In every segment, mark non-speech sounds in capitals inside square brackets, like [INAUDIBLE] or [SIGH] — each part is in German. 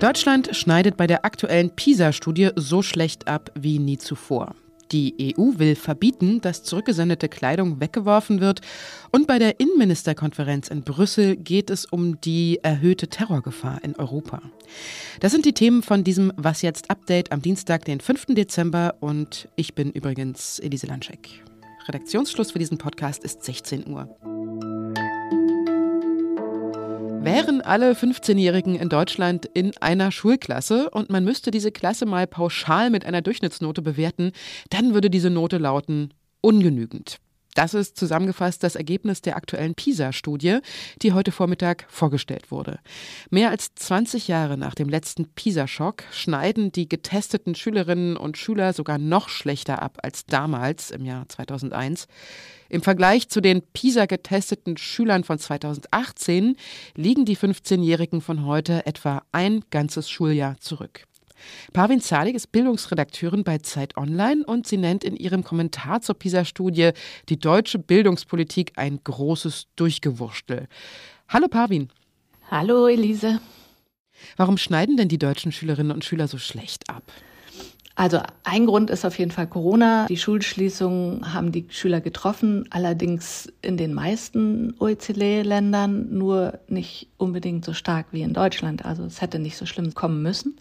Deutschland schneidet bei der aktuellen PISA-Studie so schlecht ab wie nie zuvor. Die EU will verbieten, dass zurückgesendete Kleidung weggeworfen wird. Und bei der Innenministerkonferenz in Brüssel geht es um die erhöhte Terrorgefahr in Europa. Das sind die Themen von diesem Was jetzt Update am Dienstag, den 5. Dezember. Und ich bin übrigens Elise Lanschek. Redaktionsschluss für diesen Podcast ist 16 Uhr. Wären alle 15-Jährigen in Deutschland in einer Schulklasse und man müsste diese Klasse mal pauschal mit einer Durchschnittsnote bewerten, dann würde diese Note lauten ungenügend. Das ist zusammengefasst das Ergebnis der aktuellen PISA-Studie, die heute Vormittag vorgestellt wurde. Mehr als 20 Jahre nach dem letzten PISA-Schock schneiden die getesteten Schülerinnen und Schüler sogar noch schlechter ab als damals im Jahr 2001. Im Vergleich zu den PISA getesteten Schülern von 2018 liegen die 15-Jährigen von heute etwa ein ganzes Schuljahr zurück. Parvin Zadig ist Bildungsredakteurin bei Zeit Online und sie nennt in ihrem Kommentar zur PISA-Studie die deutsche Bildungspolitik ein großes Durchgewurschtel. Hallo Parvin. Hallo Elise. Warum schneiden denn die deutschen Schülerinnen und Schüler so schlecht ab? Also ein Grund ist auf jeden Fall Corona. Die Schulschließungen haben die Schüler getroffen, allerdings in den meisten OECD-Ländern nur nicht unbedingt so stark wie in Deutschland. Also es hätte nicht so schlimm kommen müssen.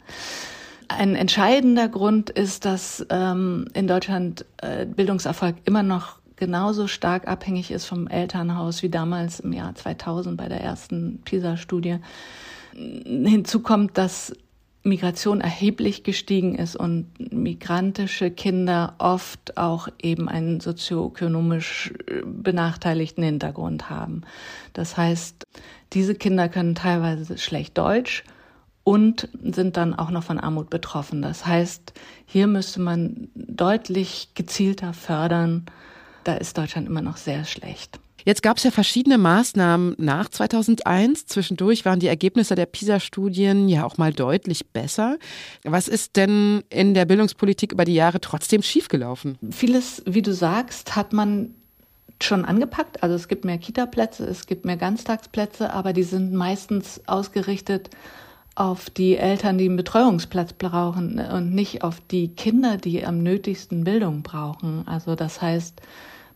Ein entscheidender Grund ist, dass ähm, in Deutschland äh, Bildungserfolg immer noch genauso stark abhängig ist vom Elternhaus wie damals im Jahr 2000 bei der ersten PISA-Studie. Hinzu kommt, dass Migration erheblich gestiegen ist und migrantische Kinder oft auch eben einen sozioökonomisch äh, benachteiligten Hintergrund haben. Das heißt, diese Kinder können teilweise schlecht Deutsch und sind dann auch noch von Armut betroffen. Das heißt, hier müsste man deutlich gezielter fördern. Da ist Deutschland immer noch sehr schlecht. Jetzt gab es ja verschiedene Maßnahmen nach 2001. Zwischendurch waren die Ergebnisse der PISA-Studien ja auch mal deutlich besser. Was ist denn in der Bildungspolitik über die Jahre trotzdem schiefgelaufen? Vieles, wie du sagst, hat man schon angepackt. Also es gibt mehr Kita-Plätze, es gibt mehr Ganztagsplätze, aber die sind meistens ausgerichtet auf die Eltern, die einen Betreuungsplatz brauchen und nicht auf die Kinder, die am nötigsten Bildung brauchen. Also das heißt,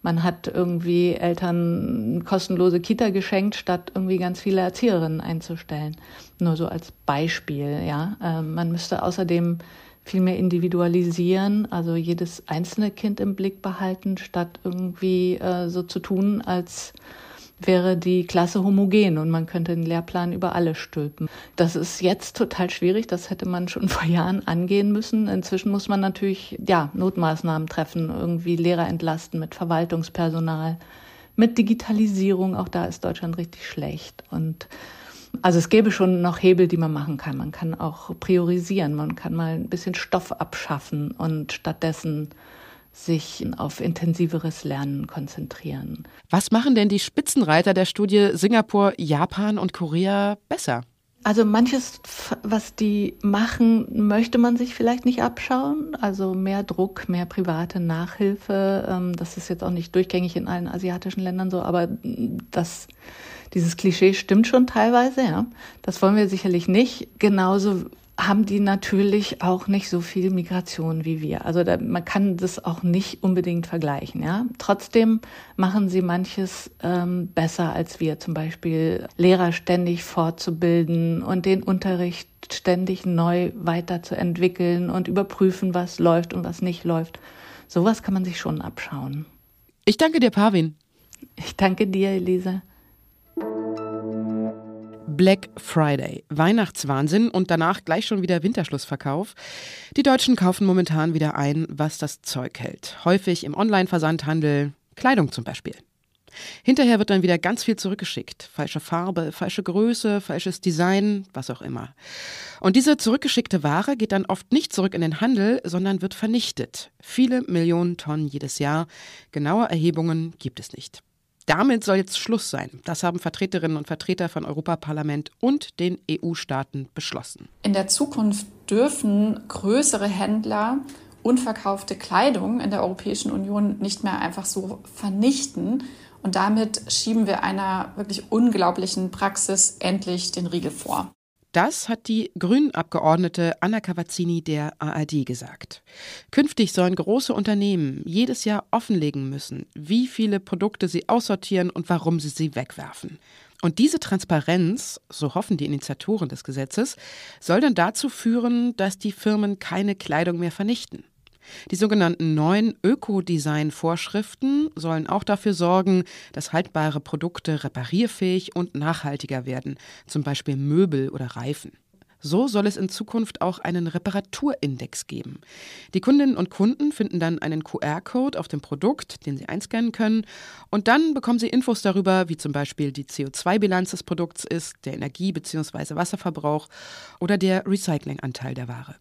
man hat irgendwie Eltern kostenlose Kita geschenkt, statt irgendwie ganz viele Erzieherinnen einzustellen. Nur so als Beispiel, ja. Ähm, man müsste außerdem viel mehr individualisieren, also jedes einzelne Kind im Blick behalten, statt irgendwie äh, so zu tun, als wäre die Klasse homogen und man könnte den Lehrplan über alle stülpen. Das ist jetzt total schwierig, das hätte man schon [LAUGHS] vor Jahren angehen müssen. Inzwischen muss man natürlich ja, Notmaßnahmen treffen, irgendwie Lehrer entlasten mit Verwaltungspersonal, mit Digitalisierung, auch da ist Deutschland richtig schlecht und also es gäbe schon noch Hebel, die man machen kann. Man kann auch priorisieren, man kann mal ein bisschen Stoff abschaffen und stattdessen sich auf intensiveres Lernen konzentrieren. Was machen denn die Spitzenreiter der Studie Singapur, Japan und Korea besser? Also manches, was die machen, möchte man sich vielleicht nicht abschauen. Also mehr Druck, mehr private Nachhilfe. Ähm, das ist jetzt auch nicht durchgängig in allen asiatischen Ländern so, aber das, dieses Klischee stimmt schon teilweise, ja. Das wollen wir sicherlich nicht. Genauso haben die natürlich auch nicht so viel Migration wie wir. Also da, man kann das auch nicht unbedingt vergleichen. Ja? Trotzdem machen sie manches ähm, besser als wir, zum Beispiel Lehrer ständig fortzubilden und den Unterricht ständig neu weiterzuentwickeln und überprüfen, was läuft und was nicht läuft. Sowas kann man sich schon abschauen. Ich danke dir, Pavin. Ich danke dir, Elise. Black Friday, Weihnachtswahnsinn und danach gleich schon wieder Winterschlussverkauf. Die Deutschen kaufen momentan wieder ein, was das Zeug hält. Häufig im Online-Versandhandel, Kleidung zum Beispiel. Hinterher wird dann wieder ganz viel zurückgeschickt. Falsche Farbe, falsche Größe, falsches Design, was auch immer. Und diese zurückgeschickte Ware geht dann oft nicht zurück in den Handel, sondern wird vernichtet. Viele Millionen Tonnen jedes Jahr. Genaue Erhebungen gibt es nicht. Damit soll jetzt Schluss sein. Das haben Vertreterinnen und Vertreter von Europaparlament und den EU-Staaten beschlossen. In der Zukunft dürfen größere Händler unverkaufte Kleidung in der Europäischen Union nicht mehr einfach so vernichten. Und damit schieben wir einer wirklich unglaublichen Praxis endlich den Riegel vor. Das hat die Grünen-Abgeordnete Anna Cavazzini der ARD gesagt. Künftig sollen große Unternehmen jedes Jahr offenlegen müssen, wie viele Produkte sie aussortieren und warum sie sie wegwerfen. Und diese Transparenz, so hoffen die Initiatoren des Gesetzes, soll dann dazu führen, dass die Firmen keine Kleidung mehr vernichten. Die sogenannten neuen Ökodesign-Vorschriften sollen auch dafür sorgen, dass haltbare Produkte reparierfähig und nachhaltiger werden, zum Beispiel Möbel oder Reifen. So soll es in Zukunft auch einen Reparaturindex geben. Die Kundinnen und Kunden finden dann einen QR-Code auf dem Produkt, den sie einscannen können, und dann bekommen sie Infos darüber, wie zum Beispiel die CO2-Bilanz des Produkts ist, der Energie- bzw. Wasserverbrauch oder der Recyclinganteil der Ware.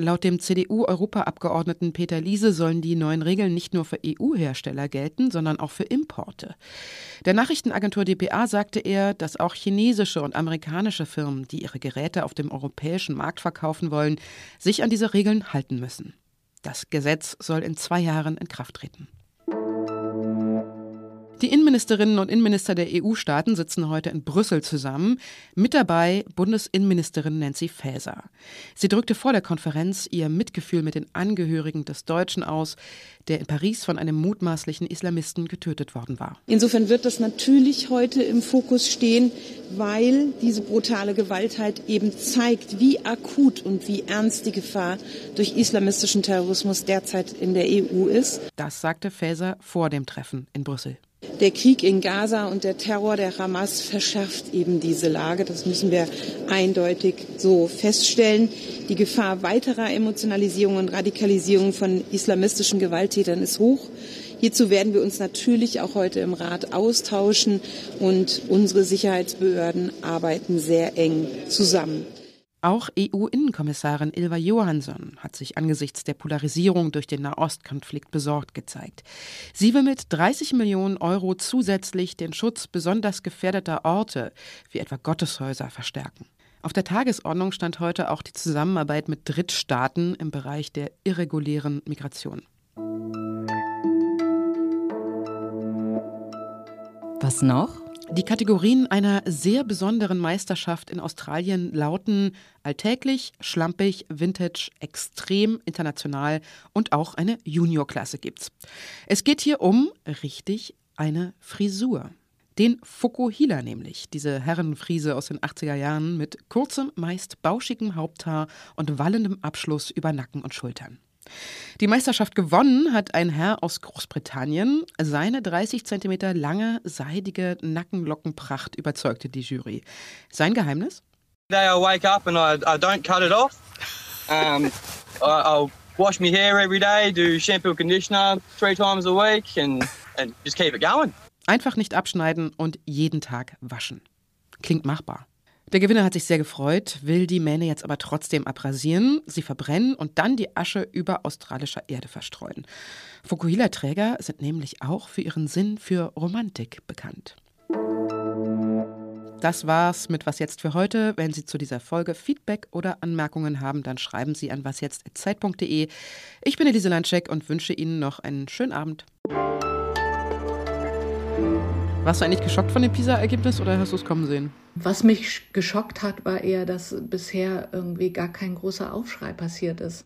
Laut dem CDU-Europaabgeordneten Peter Liese sollen die neuen Regeln nicht nur für EU-Hersteller gelten, sondern auch für Importe. Der Nachrichtenagentur dpa sagte er, dass auch chinesische und amerikanische Firmen, die ihre Geräte auf dem europäischen Markt verkaufen wollen, sich an diese Regeln halten müssen. Das Gesetz soll in zwei Jahren in Kraft treten. Die Innenministerinnen und Innenminister der EU-Staaten sitzen heute in Brüssel zusammen. Mit dabei Bundesinnenministerin Nancy Faeser. Sie drückte vor der Konferenz ihr Mitgefühl mit den Angehörigen des Deutschen aus, der in Paris von einem mutmaßlichen Islamisten getötet worden war. Insofern wird das natürlich heute im Fokus stehen, weil diese brutale Gewaltheit eben zeigt, wie akut und wie ernst die Gefahr durch islamistischen Terrorismus derzeit in der EU ist. Das sagte Faeser vor dem Treffen in Brüssel. Der Krieg in Gaza und der Terror der Hamas verschärft eben diese Lage. Das müssen wir eindeutig so feststellen. Die Gefahr weiterer Emotionalisierung und Radikalisierung von islamistischen Gewalttätern ist hoch. Hierzu werden wir uns natürlich auch heute im Rat austauschen und unsere Sicherheitsbehörden arbeiten sehr eng zusammen. Auch EU-Innenkommissarin Ilva Johansson hat sich angesichts der Polarisierung durch den Nahostkonflikt besorgt gezeigt. Sie will mit 30 Millionen Euro zusätzlich den Schutz besonders gefährdeter Orte, wie etwa Gotteshäuser, verstärken. Auf der Tagesordnung stand heute auch die Zusammenarbeit mit Drittstaaten im Bereich der irregulären Migration. Was noch? Die Kategorien einer sehr besonderen Meisterschaft in Australien lauten alltäglich, schlampig, vintage, extrem, international und auch eine Juniorklasse gibt's. Es geht hier um, richtig, eine Frisur. Den Fukuhila nämlich, diese Herrenfriese aus den 80er Jahren mit kurzem, meist bauschigem Haupthaar und wallendem Abschluss über Nacken und Schultern. Die Meisterschaft gewonnen hat ein Herr aus Großbritannien. Seine 30 Zentimeter lange, seidige Nackenlockenpracht überzeugte die Jury. Sein Geheimnis? Day I wake up and I, I don't cut it off. Um, [LAUGHS] I'll wash my hair every day, do shampoo conditioner three times a week and, and just keep it going. Einfach nicht abschneiden und jeden Tag waschen. Klingt machbar. Der Gewinner hat sich sehr gefreut, will die Mähne jetzt aber trotzdem abrasieren, sie verbrennen und dann die Asche über australischer Erde verstreuen. Fukuhila-Träger sind nämlich auch für ihren Sinn für Romantik bekannt. Das war's mit Was jetzt für heute. Wenn Sie zu dieser Folge Feedback oder Anmerkungen haben, dann schreiben Sie an wasjetzt.zeit.de. Ich bin Elise Landscheck und wünsche Ihnen noch einen schönen Abend. Warst du eigentlich geschockt von dem PISA-Ergebnis oder hast du es kommen sehen? Was mich geschockt hat, war eher, dass bisher irgendwie gar kein großer Aufschrei passiert ist.